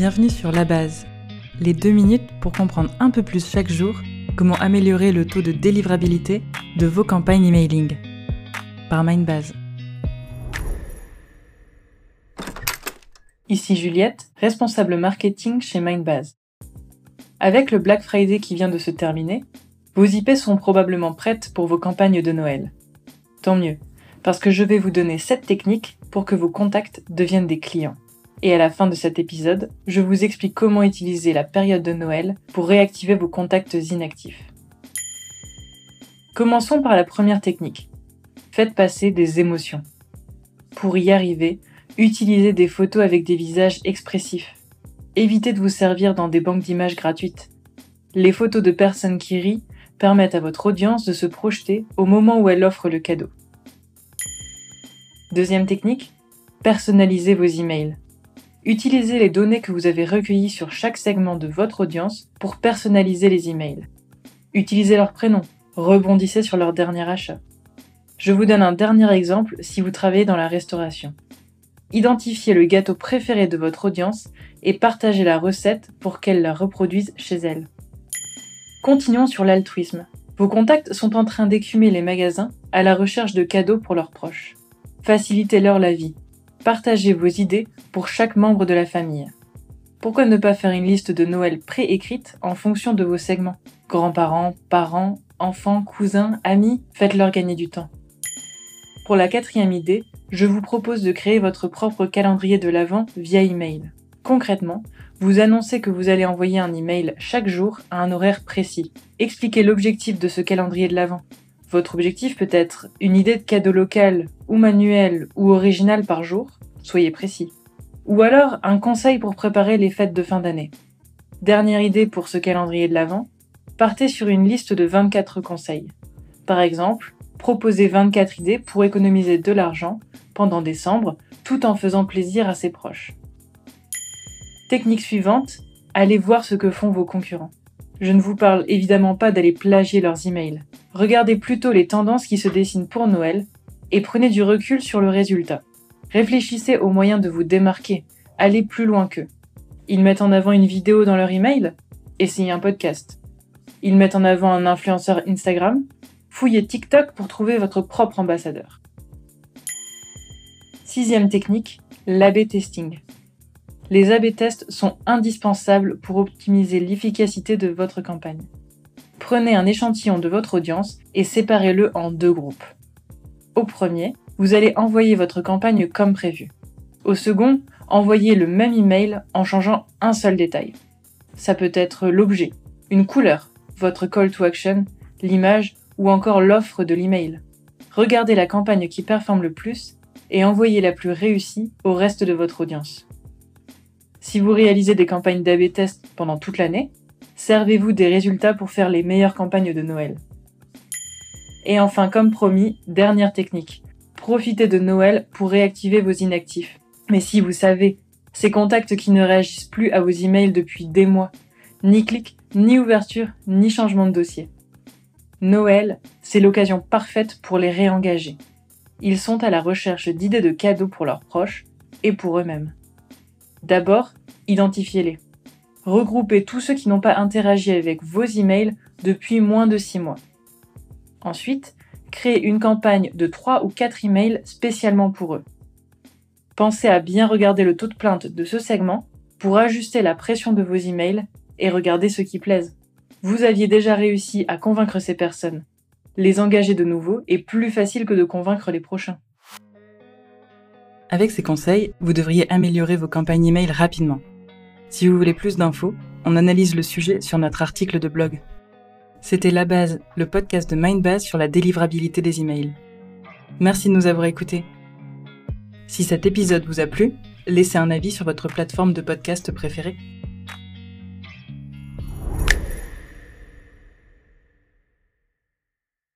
Bienvenue sur La Base, les deux minutes pour comprendre un peu plus chaque jour comment améliorer le taux de délivrabilité de vos campagnes emailing. Par Mindbase. Ici Juliette, responsable marketing chez Mindbase. Avec le Black Friday qui vient de se terminer, vos IP sont probablement prêtes pour vos campagnes de Noël. Tant mieux, parce que je vais vous donner 7 techniques pour que vos contacts deviennent des clients. Et à la fin de cet épisode, je vous explique comment utiliser la période de Noël pour réactiver vos contacts inactifs. Commençons par la première technique. Faites passer des émotions. Pour y arriver, utilisez des photos avec des visages expressifs. Évitez de vous servir dans des banques d'images gratuites. Les photos de personnes qui rient permettent à votre audience de se projeter au moment où elle offre le cadeau. Deuxième technique, personnalisez vos emails. Utilisez les données que vous avez recueillies sur chaque segment de votre audience pour personnaliser les emails. Utilisez leur prénom, rebondissez sur leur dernier achat. Je vous donne un dernier exemple si vous travaillez dans la restauration. Identifiez le gâteau préféré de votre audience et partagez la recette pour qu'elle la reproduise chez elle. Continuons sur l'altruisme. Vos contacts sont en train d'écumer les magasins à la recherche de cadeaux pour leurs proches. Facilitez-leur la vie Partagez vos idées pour chaque membre de la famille. Pourquoi ne pas faire une liste de Noël préécrite en fonction de vos segments? Grands-parents, parents, enfants, cousins, amis, faites-leur gagner du temps. Pour la quatrième idée, je vous propose de créer votre propre calendrier de l'Avent via email. Concrètement, vous annoncez que vous allez envoyer un email chaque jour à un horaire précis. Expliquez l'objectif de ce calendrier de l'Avent. Votre objectif peut être une idée de cadeau local ou manuel ou original par jour, soyez précis. Ou alors un conseil pour préparer les fêtes de fin d'année. Dernière idée pour ce calendrier de l'Avent, partez sur une liste de 24 conseils. Par exemple, proposez 24 idées pour économiser de l'argent pendant décembre tout en faisant plaisir à ses proches. Technique suivante, allez voir ce que font vos concurrents. Je ne vous parle évidemment pas d'aller plagier leurs emails. Regardez plutôt les tendances qui se dessinent pour Noël et prenez du recul sur le résultat. Réfléchissez aux moyens de vous démarquer, allez plus loin qu'eux. Ils mettent en avant une vidéo dans leur email? Essayez un podcast. Ils mettent en avant un influenceur Instagram? Fouillez TikTok pour trouver votre propre ambassadeur. Sixième technique, l'AB testing. Les AB tests sont indispensables pour optimiser l'efficacité de votre campagne. Prenez un échantillon de votre audience et séparez-le en deux groupes. Au premier, vous allez envoyer votre campagne comme prévu. Au second, envoyez le même email en changeant un seul détail. Ça peut être l'objet, une couleur, votre call to action, l'image ou encore l'offre de l'email. Regardez la campagne qui performe le plus et envoyez la plus réussie au reste de votre audience. Si vous réalisez des campagnes d'AB test pendant toute l'année, servez-vous des résultats pour faire les meilleures campagnes de Noël. Et enfin, comme promis, dernière technique. Profitez de Noël pour réactiver vos inactifs. Mais si vous savez, ces contacts qui ne réagissent plus à vos emails depuis des mois, ni clic, ni ouverture, ni changement de dossier. Noël, c'est l'occasion parfaite pour les réengager. Ils sont à la recherche d'idées de cadeaux pour leurs proches et pour eux-mêmes. D'abord, identifiez-les. Regroupez tous ceux qui n'ont pas interagi avec vos emails depuis moins de 6 mois. Ensuite, créez une campagne de 3 ou 4 emails spécialement pour eux. Pensez à bien regarder le taux de plainte de ce segment pour ajuster la pression de vos emails et regarder ce qui plaise. Vous aviez déjà réussi à convaincre ces personnes. Les engager de nouveau est plus facile que de convaincre les prochains. Avec ces conseils, vous devriez améliorer vos campagnes email rapidement. Si vous voulez plus d'infos, on analyse le sujet sur notre article de blog. C'était La Base, le podcast de Mindbase sur la délivrabilité des emails. Merci de nous avoir écoutés. Si cet épisode vous a plu, laissez un avis sur votre plateforme de podcast préférée.